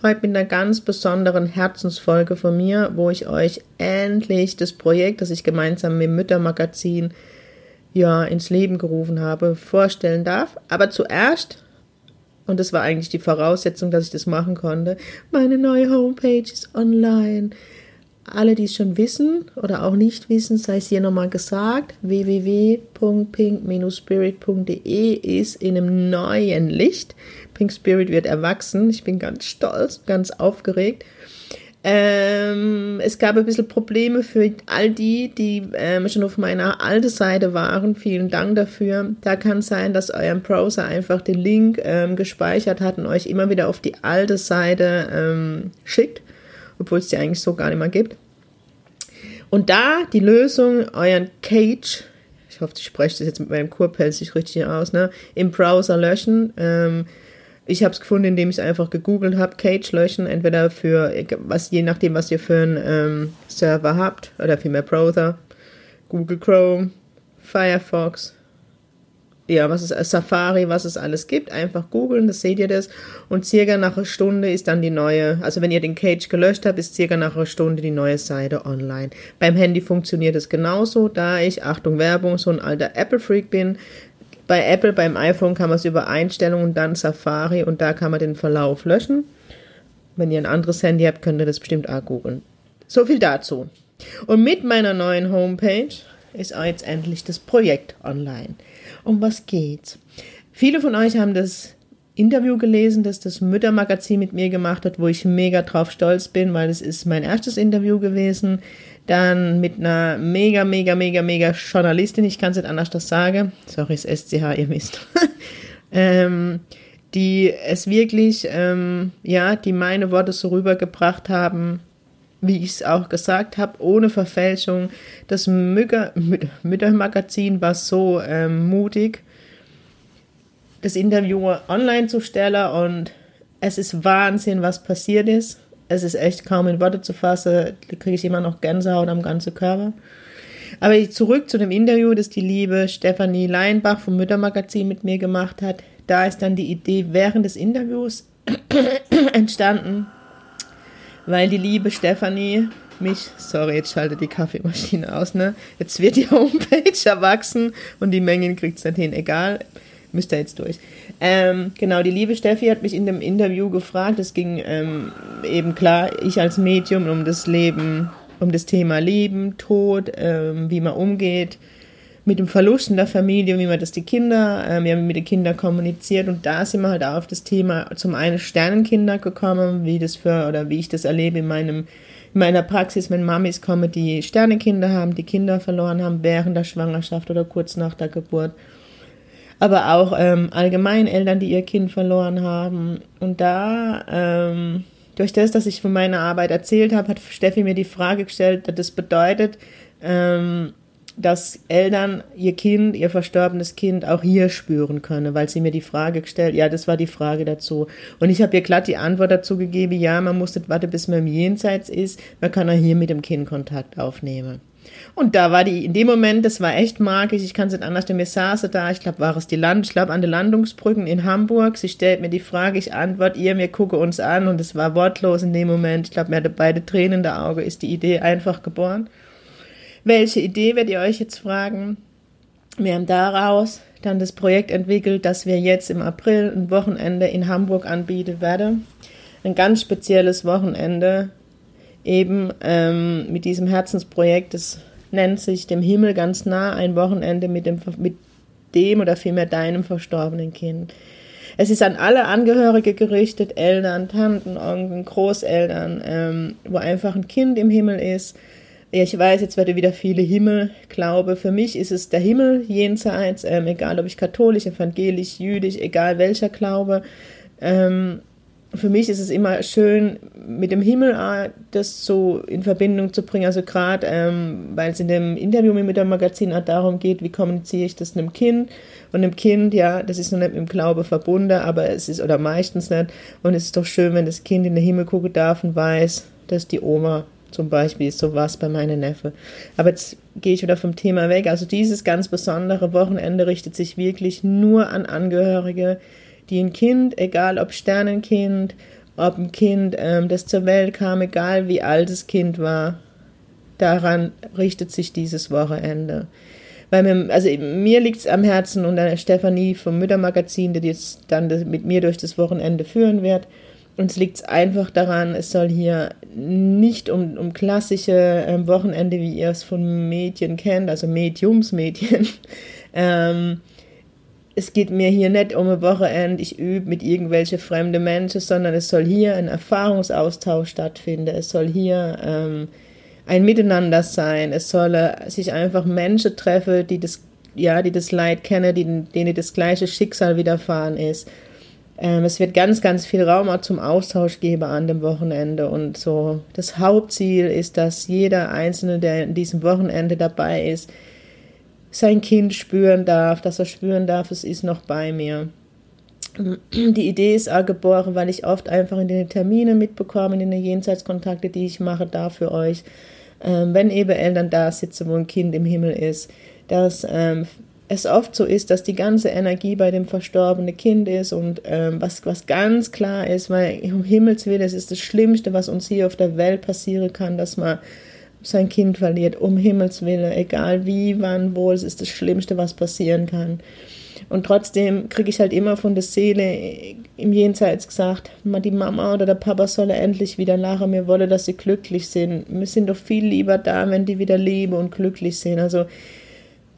Heute mit einer ganz besonderen Herzensfolge von mir, wo ich euch endlich das Projekt, das ich gemeinsam mit dem Müttermagazin ja ins Leben gerufen habe, vorstellen darf. Aber zuerst, und das war eigentlich die Voraussetzung, dass ich das machen konnte, meine neue Homepage ist online. Alle, die es schon wissen oder auch nicht wissen, sei es hier nochmal gesagt, www.pink-spirit.de ist in einem neuen Licht. Pink Spirit wird erwachsen. Ich bin ganz stolz, ganz aufgeregt. Ähm, es gab ein bisschen Probleme für all die, die ähm, schon auf meiner alten Seite waren. Vielen Dank dafür. Da kann sein, dass euer Browser einfach den Link ähm, gespeichert hat und euch immer wieder auf die alte Seite ähm, schickt obwohl es die eigentlich so gar nicht mehr gibt. Und da die Lösung, euren Cage, ich hoffe, ich spreche das jetzt mit meinem Kurpelz nicht richtig aus, ne, im Browser löschen. Ähm, ich habe es gefunden, indem ich einfach gegoogelt habe, Cage löschen, entweder für, was je nachdem, was ihr für einen ähm, Server habt, oder für mehr Browser, Google Chrome, Firefox, ja, was es Safari, was es alles gibt, einfach googeln, das seht ihr das. Und circa nach einer Stunde ist dann die neue, also wenn ihr den Cage gelöscht habt, ist circa nach einer Stunde die neue Seite online. Beim Handy funktioniert es genauso, da ich, Achtung Werbung, so ein alter Apple-Freak bin. Bei Apple, beim iPhone kann man es über Einstellungen, dann Safari und da kann man den Verlauf löschen. Wenn ihr ein anderes Handy habt, könnt ihr das bestimmt auch googeln. So viel dazu. Und mit meiner neuen Homepage ist auch jetzt endlich das Projekt online um was geht's? Viele von euch haben das Interview gelesen, das das Müttermagazin mit mir gemacht hat, wo ich mega drauf stolz bin, weil es ist mein erstes Interview gewesen. Dann mit einer mega, mega, mega, mega Journalistin, ich kann es nicht anders das sagen. Sorry, es ist SCH, ihr wisst. ähm, die es wirklich, ähm, ja, die meine Worte so rübergebracht haben, wie ich es auch gesagt habe, ohne Verfälschung. Das Mütter, Müttermagazin war so ähm, mutig, das Interview online zu stellen und es ist Wahnsinn, was passiert ist. Es ist echt kaum in Worte zu fassen. Da kriege ich immer noch Gänsehaut am ganzen Körper. Aber zurück zu dem Interview, das die liebe Stefanie Leinbach vom Müttermagazin mit mir gemacht hat. Da ist dann die Idee während des Interviews entstanden, weil die liebe Stefanie mich, sorry, jetzt schaltet die Kaffeemaschine aus, ne? Jetzt wird die Homepage erwachsen und die Mengen kriegt es nicht hin, egal, müsst ihr jetzt durch. Ähm, genau, die liebe Steffi hat mich in dem Interview gefragt, es ging ähm, eben klar, ich als Medium um das Leben, um das Thema Leben, Tod, ähm, wie man umgeht, mit dem Verlust in der Familie, wie man das die Kinder, äh, wir haben mit den Kindern kommuniziert und da sind wir halt auch auf das Thema zum einen Sternenkinder gekommen, wie das für oder wie ich das erlebe in meinem in meiner Praxis, wenn Mamis kommen, die Sternekinder haben, die Kinder verloren haben während der Schwangerschaft oder kurz nach der Geburt. Aber auch ähm, allgemein Eltern, die ihr Kind verloren haben. Und da, ähm, durch das, dass ich von meiner Arbeit erzählt habe, hat Steffi mir die Frage gestellt, das bedeutet, ähm, dass Eltern ihr Kind, ihr verstorbenes Kind auch hier spüren können, weil sie mir die Frage gestellt, ja, das war die Frage dazu. Und ich habe ihr glatt die Antwort dazu gegeben, ja, man muss nicht warten, bis man im Jenseits ist, man kann auch hier mit dem Kind Kontakt aufnehmen. Und da war die, in dem Moment, das war echt magisch, ich kann es nicht anders, denn mir saß da, ich glaube, war es die Land, ich glaube, an den Landungsbrücken in Hamburg, sie stellt mir die Frage, ich antworte ihr, wir gucken uns an und es war wortlos in dem Moment, ich glaube, mir hatte beide Tränen in der Auge, ist die Idee einfach geboren. Welche Idee werdet ihr euch jetzt fragen? Wir haben daraus dann das Projekt entwickelt, dass wir jetzt im April ein Wochenende in Hamburg anbieten werden. Ein ganz spezielles Wochenende, eben ähm, mit diesem Herzensprojekt. Das nennt sich dem Himmel ganz nah ein Wochenende mit dem, mit dem oder vielmehr deinem verstorbenen Kind. Es ist an alle Angehörige gerichtet, Eltern, Tanten, Onkel, Großeltern, ähm, wo einfach ein Kind im Himmel ist, ja, ich weiß, jetzt werde wieder viele Himmel glaube. Für mich ist es der Himmel jenseits, ähm, egal ob ich katholisch, evangelisch, jüdisch, egal welcher Glaube. Ähm, für mich ist es immer schön, mit dem Himmel äh, das so in Verbindung zu bringen. Also gerade, ähm, weil es in dem Interview mit dem Magazin auch darum geht, wie kommuniziere ich das einem Kind. Und einem Kind, ja, das ist noch nicht mit dem Glaube verbunden, aber es ist, oder meistens nicht. Und es ist doch schön, wenn das Kind in den Himmel gucken darf und weiß, dass die Oma zum Beispiel ist. So war es bei meinen Neffe. Aber jetzt gehe ich wieder vom Thema weg. Also dieses ganz besondere Wochenende richtet sich wirklich nur an Angehörige, die ein Kind, egal ob Sternenkind, ob ein Kind, ähm, das zur Welt kam, egal wie alt das Kind war, daran richtet sich dieses Wochenende. Weil mir, also mir liegt es am Herzen und an Stefanie vom Müttermagazin, die jetzt dann mit mir durch das Wochenende führen wird. Uns liegt es einfach daran, es soll hier nicht um, um klassische ähm, Wochenende, wie ihr es von Mädchen kennt, also Mediumsmädchen, ähm, es geht mir hier nicht um ein Wochenende, ich übe mit irgendwelchen fremden Menschen, sondern es soll hier ein Erfahrungsaustausch stattfinden. Es soll hier ähm, ein Miteinander sein. Es soll äh, sich einfach Menschen treffen, die das, ja, die das Leid kennen, die, denen das gleiche Schicksal widerfahren ist. Ähm, es wird ganz, ganz viel Raum auch zum Austausch geben an dem Wochenende. Und so das Hauptziel ist, dass jeder Einzelne, der in diesem Wochenende dabei ist, sein Kind spüren darf, dass er spüren darf, es ist noch bei mir. Die Idee ist auch geboren, weil ich oft einfach in den Terminen mitbekomme, in den Jenseitskontakte, die ich mache, da für euch, ähm, wenn eben Eltern da sitzen, wo ein Kind im Himmel ist, dass ähm, es oft so ist, dass die ganze Energie bei dem verstorbenen Kind ist und ähm, was, was ganz klar ist, weil um Himmels Willen, es ist das Schlimmste, was uns hier auf der Welt passieren kann, dass man sein Kind verliert, um Himmels Willen, egal wie, wann, wo, es ist das Schlimmste, was passieren kann. Und trotzdem kriege ich halt immer von der Seele im Jenseits gesagt, die Mama oder der Papa solle endlich wieder lachen, mir wolle, dass sie glücklich sind. Wir sind doch viel lieber da, wenn die wieder leben und glücklich sind. Also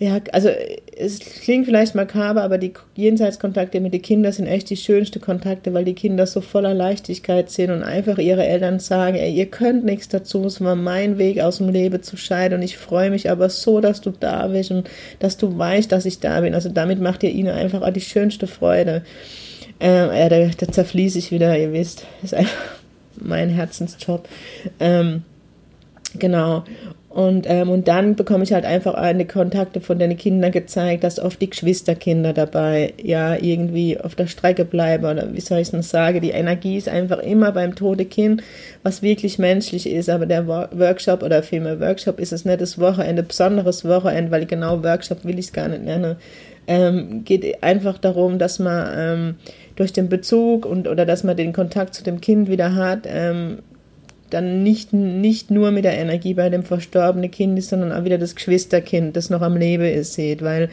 ja, also es klingt vielleicht makaber, aber die Jenseitskontakte mit den Kindern sind echt die schönsten Kontakte, weil die Kinder so voller Leichtigkeit sind und einfach ihre Eltern sagen, ey, ihr könnt nichts dazu, es war mein Weg aus dem Leben zu scheiden und ich freue mich aber so, dass du da bist und dass du weißt, dass ich da bin. Also damit macht ihr ihnen einfach auch die schönste Freude. Ähm, ja, da, da zerfließe ich wieder, ihr wisst, ist einfach mein Herzensjob. Ähm, Genau. Und, ähm, und dann bekomme ich halt einfach eine Kontakte von den Kindern gezeigt, dass oft die Geschwisterkinder dabei ja irgendwie auf der Strecke bleiben oder wie soll ich es sagen, die Energie ist einfach immer beim toten Kind, was wirklich menschlich ist, aber der Workshop oder vielmehr Workshop ist es nicht das Wochenende, besonderes Wochenende, weil genau Workshop will ich es gar nicht nennen, ähm, geht einfach darum, dass man ähm, durch den Bezug und oder dass man den Kontakt zu dem Kind wieder hat, ähm, dann nicht, nicht nur mit der Energie bei dem verstorbenen Kind ist, sondern auch wieder das Geschwisterkind, das noch am Leben ist, seht, weil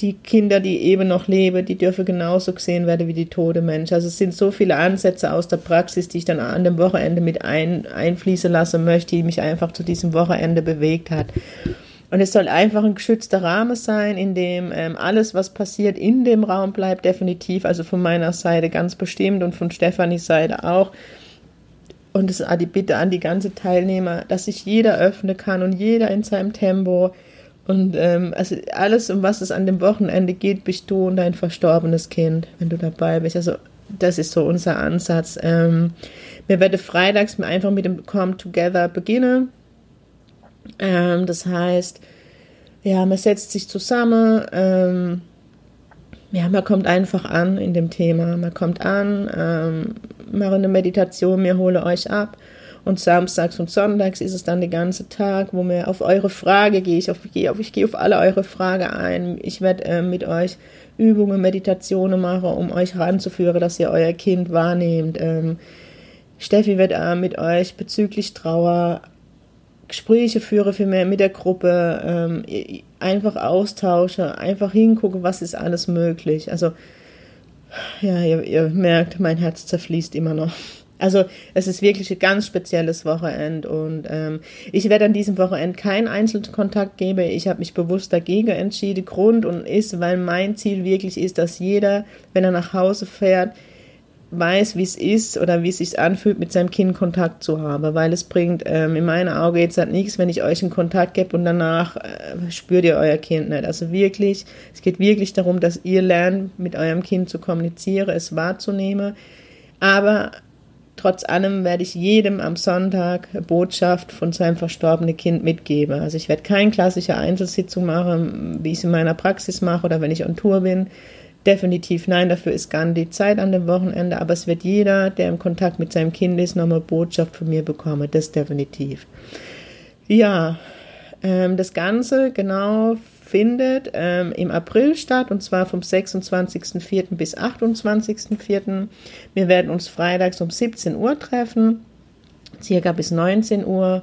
die Kinder, die eben noch leben, die dürfen genauso gesehen werden wie die tote Menschen. Also es sind so viele Ansätze aus der Praxis, die ich dann an dem Wochenende mit ein, einfließen lassen möchte, die mich einfach zu diesem Wochenende bewegt hat. Und es soll einfach ein geschützter Rahmen sein, in dem ähm, alles, was passiert, in dem Raum bleibt, definitiv. Also von meiner Seite ganz bestimmt und von Stefanis Seite auch. Und es ist die Bitte an die ganze Teilnehmer, dass sich jeder öffnen kann und jeder in seinem Tempo. Und ähm, also alles, um was es an dem Wochenende geht, bist du und dein verstorbenes Kind, wenn du dabei bist. Also das ist so unser Ansatz. Ähm, wir werden freitags einfach mit dem Come Together beginnen. Ähm, das heißt, ja, man setzt sich zusammen. Ähm, ja, man kommt einfach an in dem Thema. Man kommt an, ähm, mache eine Meditation, mir hole euch ab. Und samstags und sonntags ist es dann der ganze Tag, wo mir auf eure Frage gehe ich auf, gehe auf, ich gehe auf alle eure Fragen ein. Ich werde äh, mit euch Übungen, Meditationen machen, um euch heranzuführen, dass ihr euer Kind wahrnehmt. Ähm, Steffi wird äh, mit euch bezüglich Trauer Gespräche führen für mehr mit der Gruppe, ähm, einfach austausche, einfach hingucke, was ist alles möglich. Also ja, ihr, ihr merkt, mein Herz zerfließt immer noch. Also es ist wirklich ein ganz spezielles Wochenende und ähm, ich werde an diesem Wochenende keinen Einzelkontakt geben. Ich habe mich bewusst dagegen entschieden. Grund und ist, weil mein Ziel wirklich ist, dass jeder, wenn er nach Hause fährt, weiß, wie es ist oder wie es sich anfühlt, mit seinem Kind Kontakt zu haben, weil es bringt ähm, in meinen Augen jetzt halt nichts, wenn ich euch einen Kontakt gebe und danach äh, spürt ihr euer Kind nicht. Also wirklich, es geht wirklich darum, dass ihr lernt, mit eurem Kind zu kommunizieren, es wahrzunehmen, aber trotz allem werde ich jedem am Sonntag Botschaft von seinem verstorbenen Kind mitgeben. Also ich werde keine klassische Einzelsitzung machen, wie ich es in meiner Praxis mache oder wenn ich on Tour bin, Definitiv nein, dafür ist gar nicht die Zeit an dem Wochenende, aber es wird jeder, der im Kontakt mit seinem Kind ist, nochmal Botschaft von mir bekommen, das definitiv. Ja, ähm, das Ganze genau findet ähm, im April statt und zwar vom 26.04. bis 28.04. Wir werden uns freitags um 17 Uhr treffen, circa bis 19 Uhr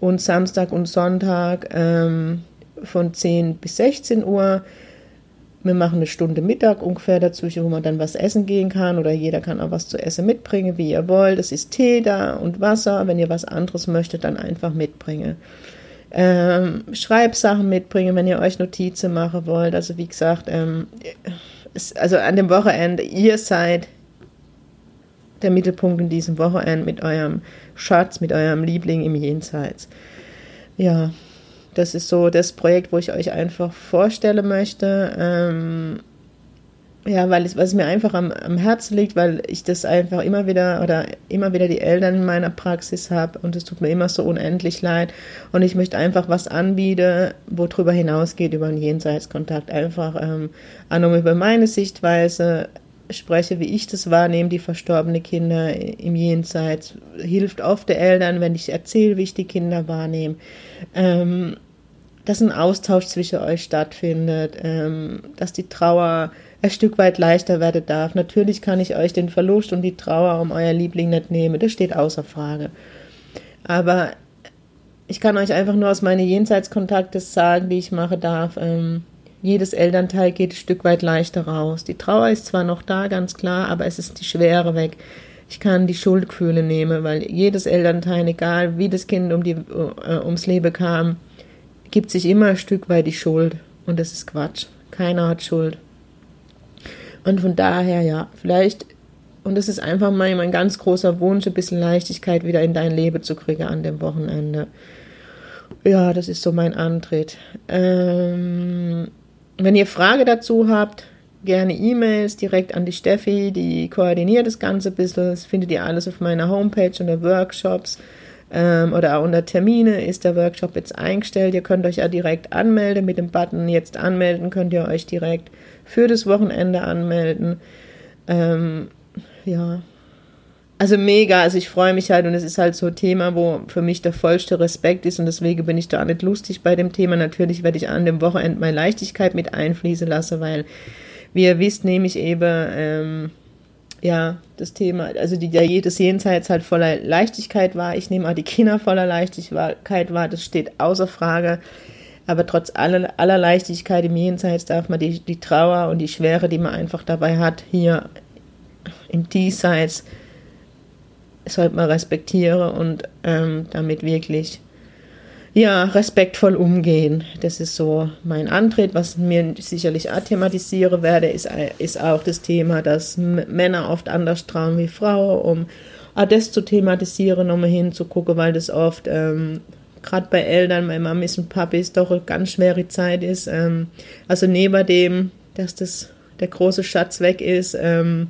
und Samstag und Sonntag ähm, von 10 bis 16 Uhr wir machen eine Stunde Mittag ungefähr dazwischen, wo man dann was essen gehen kann oder jeder kann auch was zu essen mitbringen, wie ihr wollt. Es ist Tee da und Wasser. Wenn ihr was anderes möchtet, dann einfach mitbringen. Ähm, Schreibsachen mitbringen, wenn ihr euch Notizen machen wollt. Also wie gesagt, ähm, es, also an dem Wochenende, ihr seid der Mittelpunkt in diesem Wochenende mit eurem Schatz, mit eurem Liebling im Jenseits. Ja, das ist so das Projekt, wo ich euch einfach vorstellen möchte. Ähm, ja, weil es, was mir einfach am, am Herzen liegt, weil ich das einfach immer wieder oder immer wieder die Eltern in meiner Praxis habe und es tut mir immer so unendlich leid und ich möchte einfach was anbieten, wo drüber hinausgeht über einen Jenseitskontakt, einfach ähm, nochmal über meine Sichtweise spreche, wie ich das wahrnehme, die verstorbene Kinder im Jenseits, hilft oft den Eltern, wenn ich erzähle, wie ich die Kinder wahrnehme. Ähm, dass ein Austausch zwischen euch stattfindet, ähm, dass die Trauer ein Stück weit leichter werden darf. Natürlich kann ich euch den Verlust und die Trauer um euer Liebling nicht nehmen, das steht außer Frage. Aber ich kann euch einfach nur aus meinen Jenseitskontakten sagen, die ich mache darf. Ähm, jedes Elternteil geht ein Stück weit leichter raus. Die Trauer ist zwar noch da, ganz klar, aber es ist die Schwere weg. Ich kann die Schuldgefühle nehmen, weil jedes Elternteil, egal wie das Kind um die, äh, ums Leben kam, gibt sich immer ein Stück weit die Schuld. Und das ist Quatsch. Keiner hat Schuld. Und von daher, ja, vielleicht, und das ist einfach mein, mein ganz großer Wunsch, ein bisschen Leichtigkeit wieder in dein Leben zu kriegen an dem Wochenende. Ja, das ist so mein Antritt. Ähm, wenn ihr Frage dazu habt, gerne E-Mails direkt an die Steffi, die koordiniert das Ganze ein bisschen. Das findet ihr alles auf meiner Homepage unter Workshops ähm, oder auch unter Termine ist der Workshop jetzt eingestellt. Ihr könnt euch ja direkt anmelden mit dem Button jetzt anmelden, könnt ihr euch direkt für das Wochenende anmelden. Ähm, ja, also mega, also ich freue mich halt und es ist halt so ein Thema, wo für mich der vollste Respekt ist und deswegen bin ich da nicht lustig bei dem Thema. Natürlich werde ich an dem Wochenende meine Leichtigkeit mit einfließen lassen, weil, wie ihr wisst, nehme ich eben ähm, ja, das Thema, also die, der jedes Jenseits halt voller Leichtigkeit war. Ich nehme auch die Kinder voller Leichtigkeit wahr, das steht außer Frage. Aber trotz aller, aller Leichtigkeit im Jenseits darf man die, die Trauer und die Schwere, die man einfach dabei hat, hier im Diesseits, sollte man respektieren und ähm, damit wirklich ja, respektvoll umgehen. Das ist so mein Antritt. Was mir sicherlich auch thematisieren werde, ist, ist auch das Thema, dass Männer oft anders trauen wie Frauen, um auch das zu thematisieren, um hinzugucken, weil das oft, ähm, gerade bei Eltern, bei Mamis und Papis, doch eine ganz schwere Zeit ist. Ähm, also neben dem, dass das der große Schatz weg ist, ähm,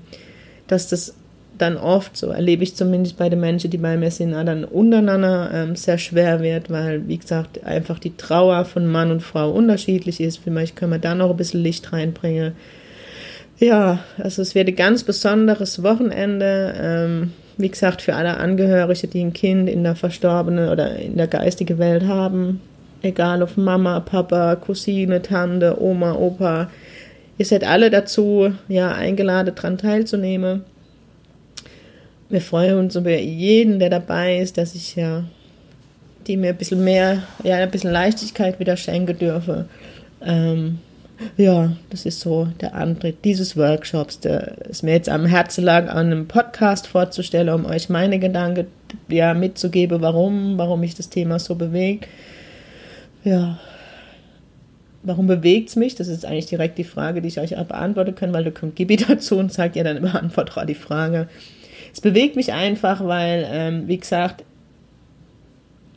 dass das dann oft, so erlebe ich zumindest bei den Menschen, die bei mir sind, dann untereinander ähm, sehr schwer wird, weil, wie gesagt, einfach die Trauer von Mann und Frau unterschiedlich ist. Vielleicht können wir da noch ein bisschen Licht reinbringen. Ja, also es wird ein ganz besonderes Wochenende. Ähm, wie gesagt, für alle Angehörige, die ein Kind in der verstorbenen oder in der geistigen Welt haben, egal ob Mama, Papa, Cousine, Tante, Oma, Opa, ihr seid alle dazu ja eingeladen, daran teilzunehmen. Wir freuen uns über jeden, der dabei ist, dass ich ja die mir ein bisschen mehr, ja, ein bisschen Leichtigkeit wieder schenken dürfe. Ähm, ja, das ist so der Antritt dieses Workshops, der ist mir jetzt am Herzen lag, an einem Podcast vorzustellen, um euch meine Gedanken ja, mitzugeben, warum, warum mich das Thema so bewegt. Ja, warum bewegt es mich? Das ist eigentlich direkt die Frage, die ich euch beantworten kann, weil da kommt Gibi dazu und sagt ja dann beantwortet die Frage. Es bewegt mich einfach, weil, ähm, wie gesagt,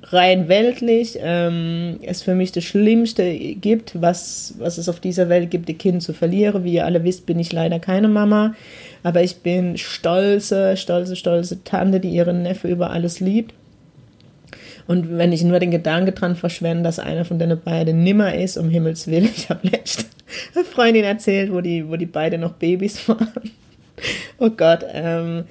rein weltlich ähm, es für mich das Schlimmste gibt, was, was es auf dieser Welt gibt, die Kinder zu verlieren. Wie ihr alle wisst, bin ich leider keine Mama, aber ich bin stolze, stolze, stolze Tante, die ihren Neffe über alles liebt. Und wenn ich nur den Gedanke dran verschwende, dass einer von den beiden nimmer ist, um Himmels Willen, ich habe letzte eine Freundin erzählt, wo die, wo die beide noch Babys waren. Oh Gott, ähm,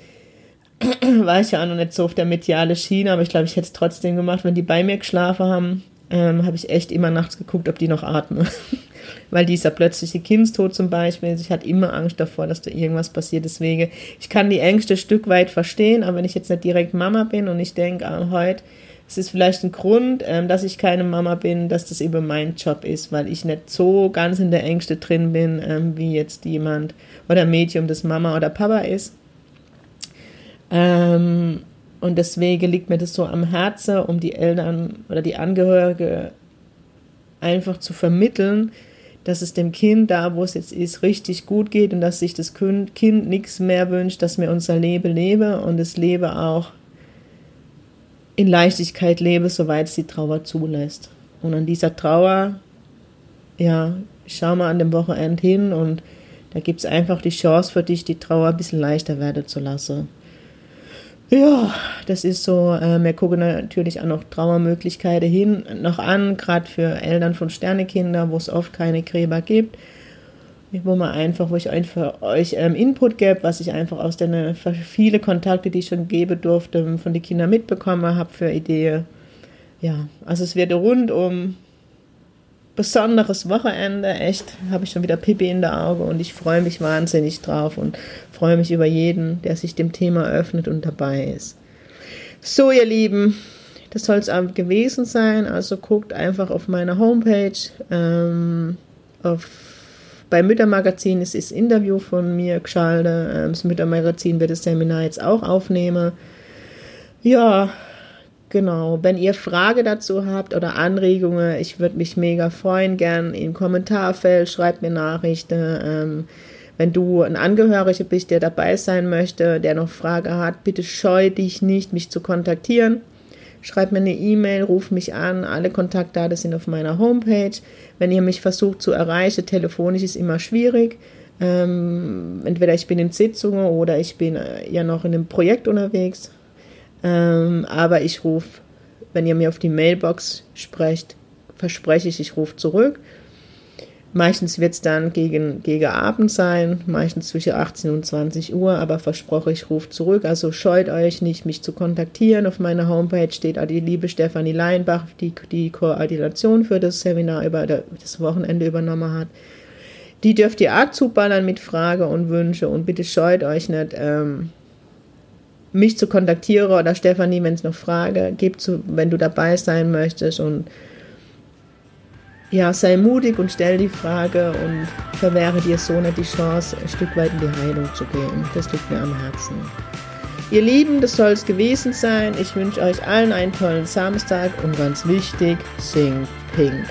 war ich ja auch noch nicht so auf der mediale Schiene, aber ich glaube, ich hätte es trotzdem gemacht, wenn die bei mir geschlafen haben. Ähm, habe ich echt immer nachts geguckt, ob die noch atmen. Weil dieser plötzliche Kindstod zum Beispiel, ich hatte immer Angst davor, dass da irgendwas passiert. Deswegen, ich kann die Ängste ein Stück weit verstehen, aber wenn ich jetzt nicht direkt Mama bin und ich denke, ah, heute, es ist vielleicht ein Grund, ähm, dass ich keine Mama bin, dass das eben mein Job ist, weil ich nicht so ganz in der Ängste drin bin, ähm, wie jetzt jemand oder Medium, das Mama oder Papa ist. Ähm, und deswegen liegt mir das so am Herzen, um die Eltern oder die Angehörige einfach zu vermitteln, dass es dem Kind da, wo es jetzt ist, richtig gut geht und dass sich das Kind, nichts mehr wünscht, dass mir unser Leben lebe und es lebe auch in Leichtigkeit lebe, soweit es die Trauer zulässt. Und an dieser Trauer, ja, schau mal an dem Wochenende hin und da gibt es einfach die Chance für dich, die Trauer ein bisschen leichter werden zu lassen. Ja, das ist so. Äh, wir gucken natürlich auch noch Trauermöglichkeiten hin, noch an, gerade für Eltern von Sternekindern, wo es oft keine Gräber gibt. Wo man einfach, wo ich einfach euch ähm, Input gebe, was ich einfach aus den viele Kontakte, die ich schon geben durfte, von den Kindern mitbekommen habe für Ideen. Ja, also es wird rund um besonderes Wochenende. Echt, habe ich schon wieder Pipi in der Auge und ich freue mich wahnsinnig drauf und freue mich über jeden, der sich dem Thema öffnet und dabei ist. So, ihr Lieben, das soll es gewesen sein. Also guckt einfach auf meiner Homepage. Ähm, auf, bei Müttermagazin ist das Interview von mir geschaltet. Ähm, das Müttermagazin wird das Seminar jetzt auch aufnehmen. Ja, Genau, wenn ihr Frage dazu habt oder Anregungen, ich würde mich mega freuen, gern im Kommentarfeld, schreibt mir Nachrichten. Ähm, wenn du ein Angehöriger bist, der dabei sein möchte, der noch Frage hat, bitte scheu dich nicht, mich zu kontaktieren. Schreib mir eine E-Mail, ruf mich an. Alle Kontaktdaten sind auf meiner Homepage. Wenn ihr mich versucht zu erreichen, telefonisch ist immer schwierig. Ähm, entweder ich bin in Sitzungen oder ich bin äh, ja noch in einem Projekt unterwegs. Ähm, aber ich rufe, wenn ihr mir auf die Mailbox sprecht, verspreche ich, ich rufe zurück. Meistens wird es dann gegen, gegen Abend sein, meistens zwischen 18 und 20 Uhr, aber versproche, ich rufe zurück. Also scheut euch nicht, mich zu kontaktieren. Auf meiner Homepage steht die liebe Stefanie Leinbach, die die Koordination für das Seminar über das Wochenende übernommen hat. Die dürft ihr auch zuballern mit Frage und Wünsche und bitte scheut euch nicht, ähm, mich zu kontaktieren oder Stefanie, wenn es noch Frage gibt, wenn du dabei sein möchtest und ja, sei mutig und stell die Frage und verwehre dir so nicht die Chance, ein Stück weit in die Heilung zu gehen. Das liegt mir am Herzen. Ihr Lieben, das soll es gewesen sein. Ich wünsche euch allen einen tollen Samstag und ganz wichtig, sing pink.